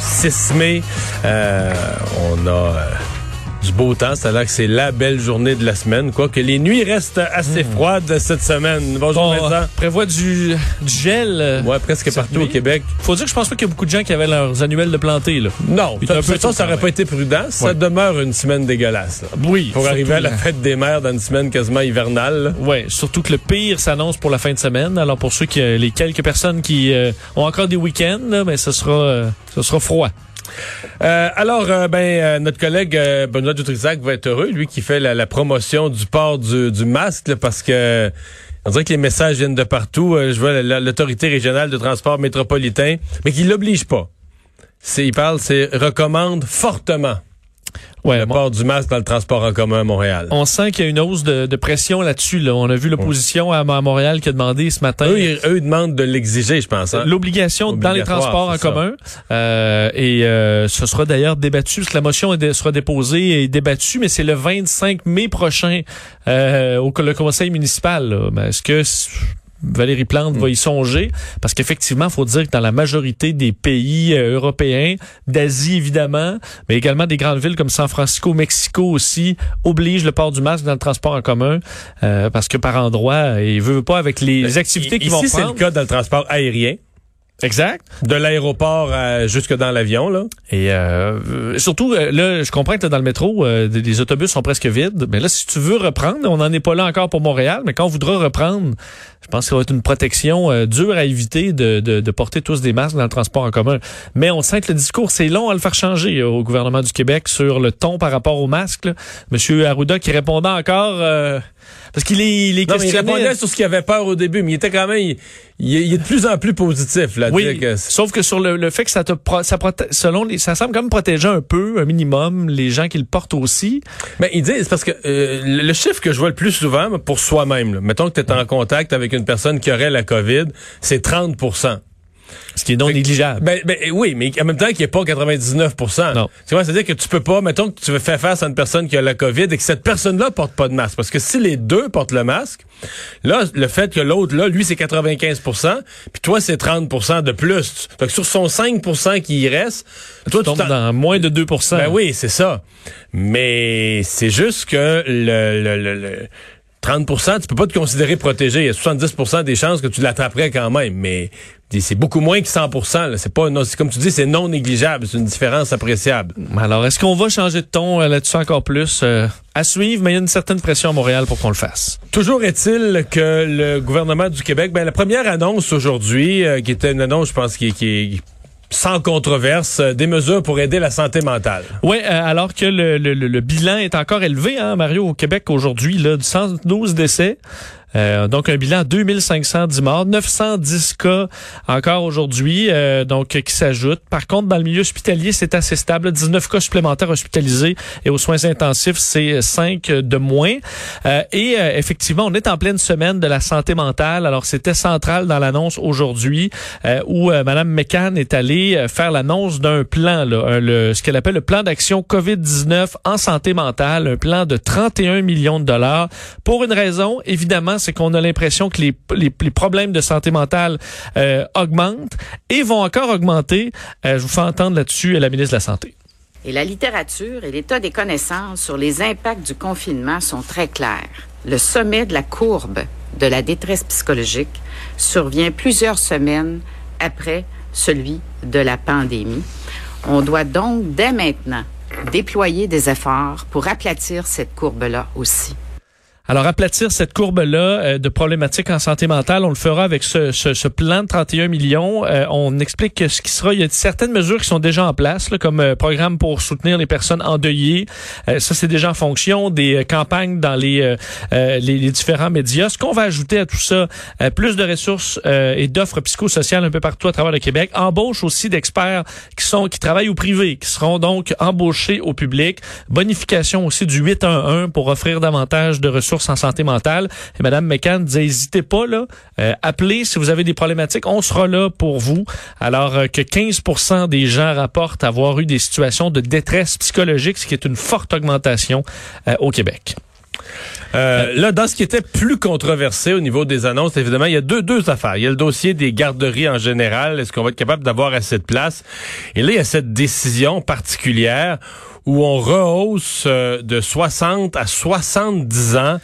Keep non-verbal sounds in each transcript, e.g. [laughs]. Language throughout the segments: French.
6 mai, euh, on a euh, du beau temps, ça a l'air que c'est la belle journée de la semaine, quoique les nuits restent assez froides cette semaine. Bonjour Hmm. Bon, Vincent. prévoit du, du gel. euh, Ouais, presque partout au. Québec. Faut dire que je pense pas qu'il y a beaucoup de gens qui avaient leurs annuels de plantés, là. Non, est un peu ça aurait pas été prudent. Ça demeure une semaine dégueulasse. là. Oui. Pour arriver à la fête des mères dans une semaine quasiment hivernale. Ouais, surtout que le pire s'annonce pour la fin de semaine. Alors pour ceux qui, euh, les quelques personnes qui euh, ont encore des week-ends, là, ben ce sera, euh, ce sera froid. Euh, alors, euh, ben, euh, notre collègue Benoît Dutrisac va être heureux, lui qui fait la, promotion du port du, masque, parce que on dirait que les messages viennent de partout. Je vois la- l'autorité régionale de transport métropolitain, mais qui l'oblige pas. Il parle, c'est recommande fortement Ouais, le port du masque dans le transport en commun à Montréal. on sent qu'il y a une hausse de, de pression là-dessus. Là. On a vu l'opposition à, à Montréal qui a demandé ce matin. Eux, ils, eux, demandent de l'exiger, je pense. hein. L'obligation dans les transports en ça. commun. Euh, et euh, ce sera d'ailleurs débattu, parce que la motion sera déposée et débattue, mais c'est le 25 mai prochain euh, au le conseil municipal. Est-ce que Valérie Plante va y songer? Parce qu'effectivement, il faut dire que dans la majorité des pays euh, européens, d'Asie évidemment, mais également des grandes villes comme San Francisco, Mexico aussi, obligent le port du masque dans le transport en commun, euh, parce que par endroit, il veut pas avec les activités qu'ils vont Ici, c'est le prendre. cas dans le transport aérien, Exact. de l'aéroport jusque dans l'avion, là. Et euh, euh, surtout, euh, là, je comprends que là, dans le métro, euh, les autobus sont presque vides. Mais là, si tu veux reprendre, on n'en est pas là encore pour Montréal, mais quand on voudra reprendre, je pense que ça va être une protection euh, dure à éviter de, de, de porter tous des masques dans le transport en commun. Mais on sent que le discours, c'est long à le faire changer euh, au gouvernement du Québec sur le ton par rapport aux masques. là. Monsieur Arruda qui répondait encore... euh, parce qu'il est, il est Non, mais il questionné- répondait sur ce qu'il avait peur au début, mais il était quand même, il, il est- il est de plus en plus positif, là. Oui, que sauf que sur le, le fait que ça te pro- ça proté- selon les, ça semble quand même protéger un peu, un minimum, les gens qui le portent aussi. Mais il dit, c'est parce que euh, le chiffre que je vois le plus souvent pour soi-même, mettons que tu es en contact avec une personne qui aurait la COVID, c'est 30% Ce qui est non négligeable. ben, ben, oui, mais en même temps, qui n'est pas 99 Non. Tu vois, c'est-à-dire que tu peux pas, mettons que tu veux faire face à une personne qui a la COVID et que cette personne-là porte pas de masque. Parce que si les deux portent le masque, là, le fait que l'autre, là, lui, c'est 95% puis toi, c'est 30% de plus. Donc, sur son 5% qui y reste, toi, Tu tombes t'en- dans moins de 2% Ben oui, c'est ça. Mais c'est juste que le, le, le, le 30% tu peux pas te considérer protégé. Il y a 70% des chances que tu l'attraperais quand même. Mais c'est beaucoup moins que 100 là. C'est pas, non, c'est comme tu dis, c'est non négligeable. C'est une différence appréciable. Alors, est-ce qu'on va changer de ton euh, là-dessus encore plus? Euh, à suivre, mais il y a une certaine pression à Montréal pour qu'on le fasse. Toujours est-il que le gouvernement du Québec, ben, la première annonce aujourd'hui, euh, qui était une annonce, je pense, qui, qui est sans controverse, euh, des mesures pour aider la santé mentale. Oui, alors que le, le, le- bilan est encore élevé, hein, Mario, au Québec aujourd'hui, là, de 112 décès. Euh, donc un bilan 2510 morts, 910 cas encore aujourd'hui, euh, donc qui s'ajoutent. Par contre, dans le milieu hospitalier, c'est assez stable. 19 cas supplémentaires hospitalisés et aux soins intensifs, c'est 5 de moins. Euh, et euh, effectivement, on est en pleine semaine de la santé mentale. Alors c'était central dans l'annonce aujourd'hui euh, où euh, Madame McCann est allée faire l'annonce d'un plan, là, le, ce qu'elle appelle le plan d'action COVID-19 en santé mentale, un plan de 31 millions de dollars. Pour une raison, évidemment, c'est qu'on a l'impression que les, problèmes de santé mentale euh, augmentent et vont encore augmenter. Euh, je vous fais entendre là-dessus la ministre de la Santé. Et la littérature et l'état des connaissances sur les impacts du confinement sont très clairs. Le sommet de la courbe de la détresse psychologique survient plusieurs semaines après celui de la pandémie. On doit donc dès maintenant déployer des efforts pour aplatir cette courbe-là aussi. Alors, aplatir cette courbe-là euh, de problématiques en santé mentale, on le fera avec ce, ce, ce plan de 31 millions. Euh, on explique que ce qui sera, il y a certaines mesures qui sont déjà en place, là, comme euh, programme pour soutenir les personnes endeuillées. ça, c'est déjà en fonction des campagnes dans les, les, les, différents médias. Ce qu'on va ajouter à tout ça, plus de ressources et d'offres psychosociales un peu partout à travers le Québec. Embauche aussi d'experts qui sont qui travaillent au privé, qui seront donc embauchés au public. Bonification aussi du 811 pour offrir davantage de ressources en santé mentale. Et Madame McCann disait, n'hésitez pas, là, euh, appelez si vous avez des problématiques, on sera là pour vous. Alors euh, que 15% des gens rapportent avoir eu des situations de détresse psychologique, ce qui est une forte augmentation euh, au Québec. là, dans ce qui était plus controversé au niveau des annonces, évidemment, il y a deux, deux affaires. Il y a le dossier des garderies en général. Est-ce qu'on va être capable d'avoir assez de place? Et là, il y a cette décision particulière où on rehausse euh, de 60 à 70 ans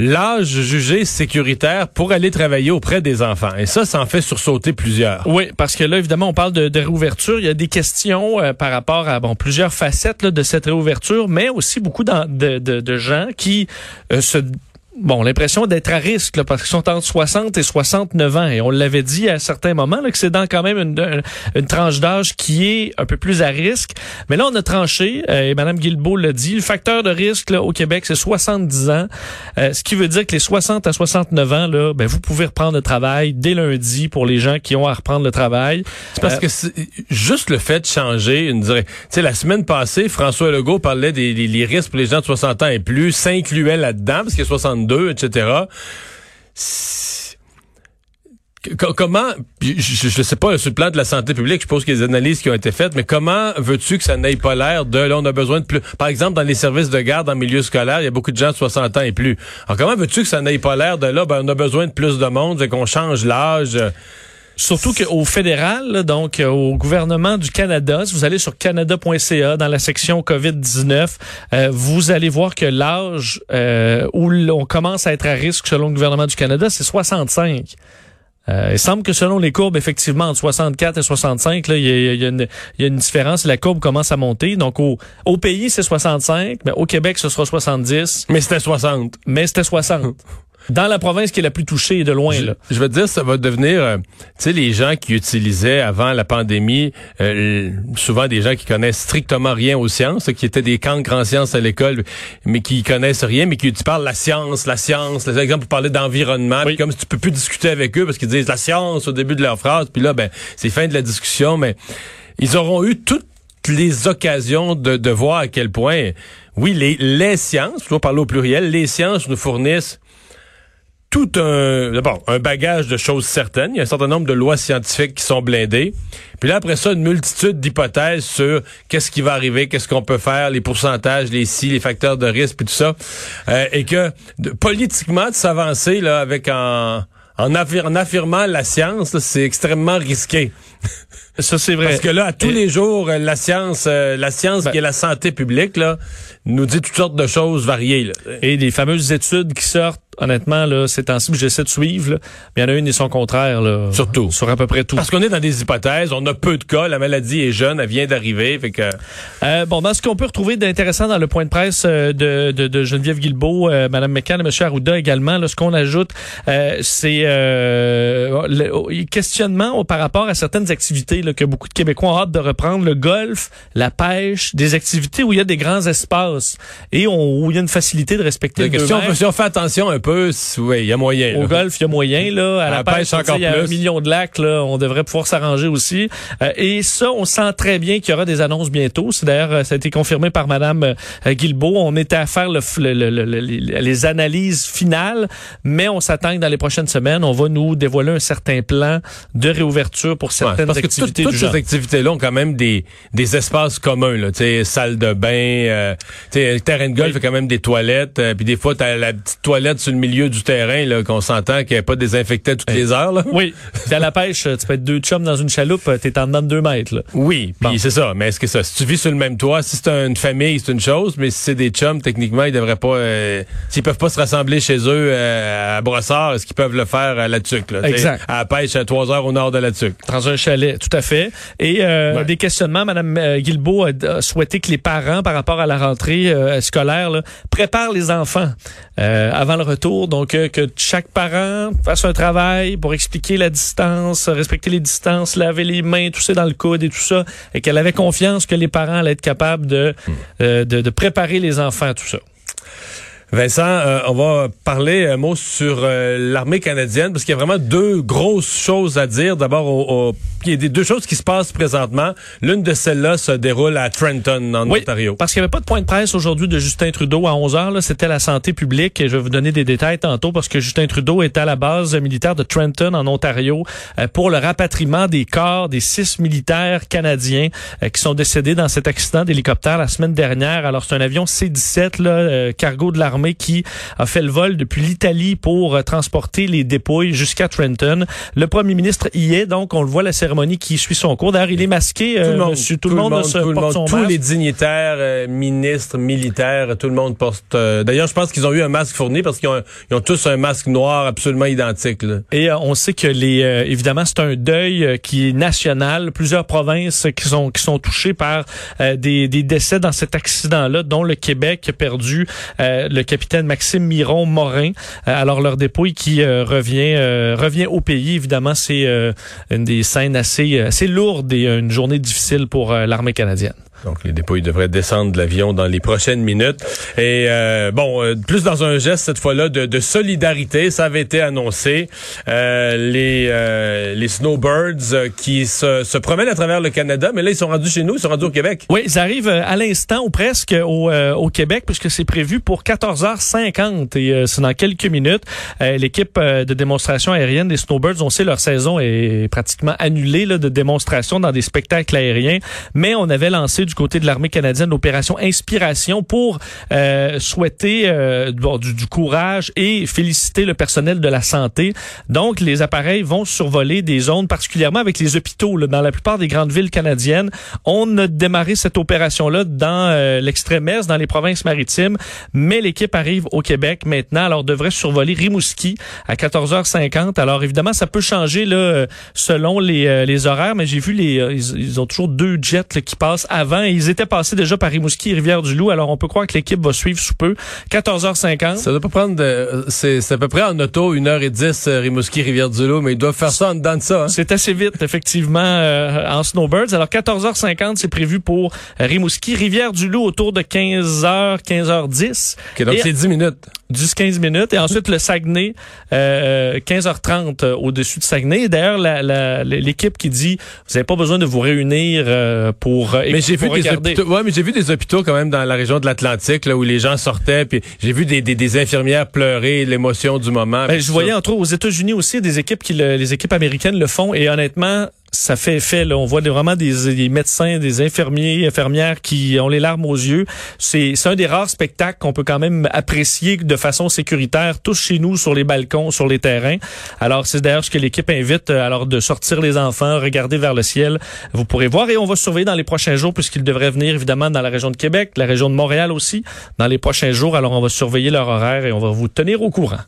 l'âge jugé sécuritaire pour aller travailler auprès des enfants. Et ça, ça en fait sursauter plusieurs. Oui, parce que là, évidemment, on parle de, de réouverture. Il y a des questions euh, par rapport à bon plusieurs facettes de cette réouverture, mais aussi beaucoup de, gens qui euh, se bon, l'impression d'être à risque là, parce qu'ils sont entre 60 et 69 ans. Et on l'avait dit à certains moments là, que c'est dans quand même une, une, tranche d'âge qui est un peu plus à risque. Mais là, on a tranché, euh, et Mme Guilbeault l'a dit, le facteur de risque là, au Québec, c'est 70 ans. Euh, ce qui veut dire que les 60 à 69 ans, là, ben, vous pouvez reprendre le travail dès lundi pour les gens qui ont à reprendre le travail. C'est parce euh, que juste le fait de changer, une tu sais, la semaine passée, François Legault parlait des, des, risques pour les gens de 60 ans et plus, s'incluait là-dedans, parce qu'il y a 62 etc. Comment, je ne sais pas, sur le plan de la santé publique, je suppose qu'il y a des analyses qui ont été faites, mais comment veux-tu que ça n'aille pas l'air de, là, on a besoin de plus, par exemple, dans les services de garde en milieu scolaire, il y a beaucoup de gens de 60 ans et plus. Alors, comment veux-tu que ça n'aille pas l'air de, là, ben, on a besoin de plus de monde, et qu'on change l'âge? Surtout qu'au fédéral, donc euh, au gouvernement du Canada, si vous allez sur canada.ca dans la section COVID-19, euh, vous allez voir que l'âge euh, où on commence à être à risque selon le gouvernement du Canada, c'est 65. il semble que selon les courbes, effectivement, entre 64 et 65, il y, a, une différence. La courbe commence à monter. Donc, au, au pays, c'est 65, mais au Québec, ce sera 70. Mais c'était 60. Mais c'était 60. [laughs] dans la province qui est la plus touchée de loin. Je, là. je veux dire, ça va devenir, euh, tu sais, les gens qui utilisaient avant la pandémie, euh, souvent des gens qui connaissent strictement rien aux sciences, qui étaient des cancres en sciences à l'école, mais qui connaissent rien, mais qui tu parles la science, la science, par exemple, pour parler d'environnement, comme si tu peux plus discuter avec eux parce qu'ils disent la science au début de leur phrase, puis là, ben, c'est fin de la discussion, mais ils auront eu toutes les occasions de, de voir à quel point, oui, les, les sciences, je dois parler au pluriel, les sciences nous fournissent tout un d'abord un bagage de choses certaines. Il y a un certain nombre de lois scientifiques qui sont blindées. Puis là après ça, une multitude d'hypothèses sur qu'est-ce qui va arriver, qu'est-ce qu'on peut faire, les pourcentages, les si, les facteurs de risque, puis tout ça, euh, et que politiquement de s'avancer là avec en en, affirmant la science, c'est extrêmement risqué. [laughs] Ça c'est vrai. Parce que là, à tous les jours, euh, la science, euh, la science ben qui est la santé publique là, nous dit toutes sortes de choses variées. Là. Et des fameuses études qui sortent honnêtement, là, ces temps-ci, j'essaie de suivre, mais il y en a une et son contraire, là. Surtout. Sur à peu près tout. Parce qu'on est dans des hypothèses, on a peu de cas, la maladie est jeune, elle vient d'arriver, fait que... Euh, bon, dans ce qu'on peut retrouver d'intéressant dans le point de presse euh, de, de, de Geneviève Guilbeault, euh, Mme McCann et M. Arruda également, là, ce qu'on ajoute, euh, c'est euh, le questionnement par rapport à certaines activités là, que beaucoup de Québécois ont hâte de reprendre, le golf, la pêche, des activités où il y a des grands espaces et on, où il y a une facilité de respecter la question, si on fait attention un peu oui, il y a moyen. Au golf, il y a moyen. Là. À, la, pêche, encore Il y a un million de lacs. Là, on devrait pouvoir s'arranger aussi. Euh, et ça, on sent très bien qu'il y aura des annonces bientôt. C'est d'ailleurs, euh, ça a été confirmé par Madame euh, Guilbeault. On était à faire le, les analyses finales, mais on s'attend que dans les prochaines semaines, on va nous dévoiler un certain plan de réouverture pour certaines parce activités. Que toutes ces activités-là ont quand même des, des espaces communs. Là, salle de bain, euh, terrain de golf, oui. quand même des toilettes. puis des fois, tu as la petite toilette sur le milieu du terrain, là, qu'on s'entend qu'il n'y ait pas désinfecté toutes les heures. Là. Oui. T'es à la pêche, tu peux être deux chums dans une chaloupe, t'es en dedans de deux mètres. Là. Oui, puis c'est ça. Mais est-ce que ça, si tu vis sur le même toit, si c'est une famille, c'est une chose, mais si c'est des chums, techniquement, ils devraient pas, euh, s'ils peuvent pas se rassembler chez eux euh, à Brossard, est-ce qu'ils peuvent le faire à La Tuque, là, Exact. À la pêche à 3 heures au nord de La Tuque. Dans un chalet, tout à fait. Et euh, Ouais. des questionnements, Madame euh, Guilbeault a, souhaité que les parents, par rapport à la rentrée euh, scolaire, là, préparent les enfants euh, avant le retour. Donc, euh, que chaque parent fasse un travail pour expliquer la distance, respecter les distances, laver les mains, tout ça dans le coude et tout ça. Et qu'elle avait confiance que les parents allaient être capables de, euh, de, de préparer les enfants à tout ça. Vincent, euh, on va parler un mot sur euh, l'armée canadienne parce qu'il y a vraiment deux grosses choses à dire. D'abord, au- au- il y a des deux choses qui se passent présentement. L'une de celles-là se déroule à Trenton, en Oui, Ontario. parce qu'il n'y avait pas de point de presse aujourd'hui de Justin Trudeau à 11 heures. C'était la santé publique et je vais vous donner des détails tantôt parce que Justin Trudeau est à la base militaire de Trenton en Ontario euh, pour le rapatriement des corps des six militaires canadiens euh, qui sont décédés dans cet accident d'hélicoptère la semaine dernière. Alors c'est un avion C-17 là, euh, cargo de l'armée qui a fait le vol depuis l'Italie pour euh, transporter les dépouilles jusqu'à Trenton. Le premier ministre y est donc on le voit la cérémonie qui suit son cours. D'ailleurs il est masqué. Tout euh, le monde, monsieur, tout, le monde, se tout le porte monde, son tous masque. les dignitaires, euh, ministres, militaires, tout le monde porte. euh, D'ailleurs, je pense qu'ils ont eu un masque fourni parce qu'ils ont, tous un masque noir absolument identique. là. Et euh, on sait que les euh, évidemment c'est un deuil euh, qui est national, plusieurs provinces qui sont qui sont touchées par euh, des, des décès dans cet accident-là, dont le Québec a perdu euh, le capitaine Maxime Miron Morin. Euh, alors leur dépouille qui euh, revient euh, revient au pays. Évidemment, c'est une des scènes assez assez lourdes et une journée difficile pour l'armée canadienne. Donc, les dépouilles devraient descendre de l'avion dans les prochaines minutes. Et euh, bon, euh, plus dans un geste cette fois-là de, de solidarité, ça avait été annoncé. Euh, les euh, les snowbirds euh, qui se, se promènent à travers le Canada, mais là ils sont rendus chez nous, ils sont rendus au Québec. Oui, ils arrivent euh, à l'instant ou presque au, au Québec puisque c'est prévu pour 14h50 et c'est dans quelques minutes. L'équipe de démonstration aérienne des Snowbirds, on sait leur saison est pratiquement annulée là, de démonstration dans des spectacles aériens, mais on avait lancé du côté de l'armée canadienne l'opération Inspiration pour euh, souhaiter euh, du, du courage et féliciter le personnel de la santé. Donc, les appareils vont survoler des zones particulièrement avec les hôpitaux là, dans la plupart des grandes villes canadiennes. On a démarré cette opération-là dans euh, l'extrême est, dans les provinces maritimes, mais l'équipe arrive au Québec maintenant. Alors, devrait survoler Rimouski à 14h50. Alors, évidemment, ça peut changer là, euh, selon les, euh, les horaires, mais j'ai vu les ils, ils ont toujours deux jets là, qui passent avant. Et ils étaient passés déjà par Rimouski et Rivière-du-Loup. Alors, on peut croire que l'équipe va suivre sous peu. 14h50. Ça doit pas prendre de, c'est, c'est à peu près en auto, 1h10 euh, Rimouski, Rivière-du-Loup, mais ils doivent faire ça en dedans de ça. Hein? C'est assez vite, effectivement, euh, en snowbirds. Alors, 14h50, c'est prévu pour Rimouski. Rivière-du-Loup autour de 15h, 15h10. Ok, donc Et- c'est 10 minutes. 10-15 minutes. Et ensuite, le Saguenay, euh, 15h30 euh, au-dessus de Saguenay. Et D'ailleurs, la- la- l'équipe qui dit, vous n'avez pas besoin de vous réunir euh, pour, euh, Mais j'ai vu regarder. hôpitaux, ouais, mais j'ai vu des hôpitaux quand même dans la région de l'Atlantique là où les gens sortaient puis j'ai vu des, des, des infirmières pleurer l'émotion du moment. Ben, je voyais ça. entre autres aux États-Unis aussi des équipes qui le- les équipes américaines le font et honnêtement ça fait effet là. on voit vraiment des, des médecins, des infirmiers, infirmières qui ont les larmes aux yeux. C'est c'est un des rares spectacles qu'on peut quand même apprécier de façon sécuritaire tous chez nous sur les balcons, sur les terrains. Alors c'est d'ailleurs ce que l'équipe invite euh, alors de sortir les enfants, regarder vers le ciel. Vous pourrez voir et on va surveiller dans les prochains jours puisqu'ils devraient venir évidemment dans la région de Québec, la région de Montréal aussi dans les prochains jours. Alors on va surveiller leur horaire et on va vous tenir au courant.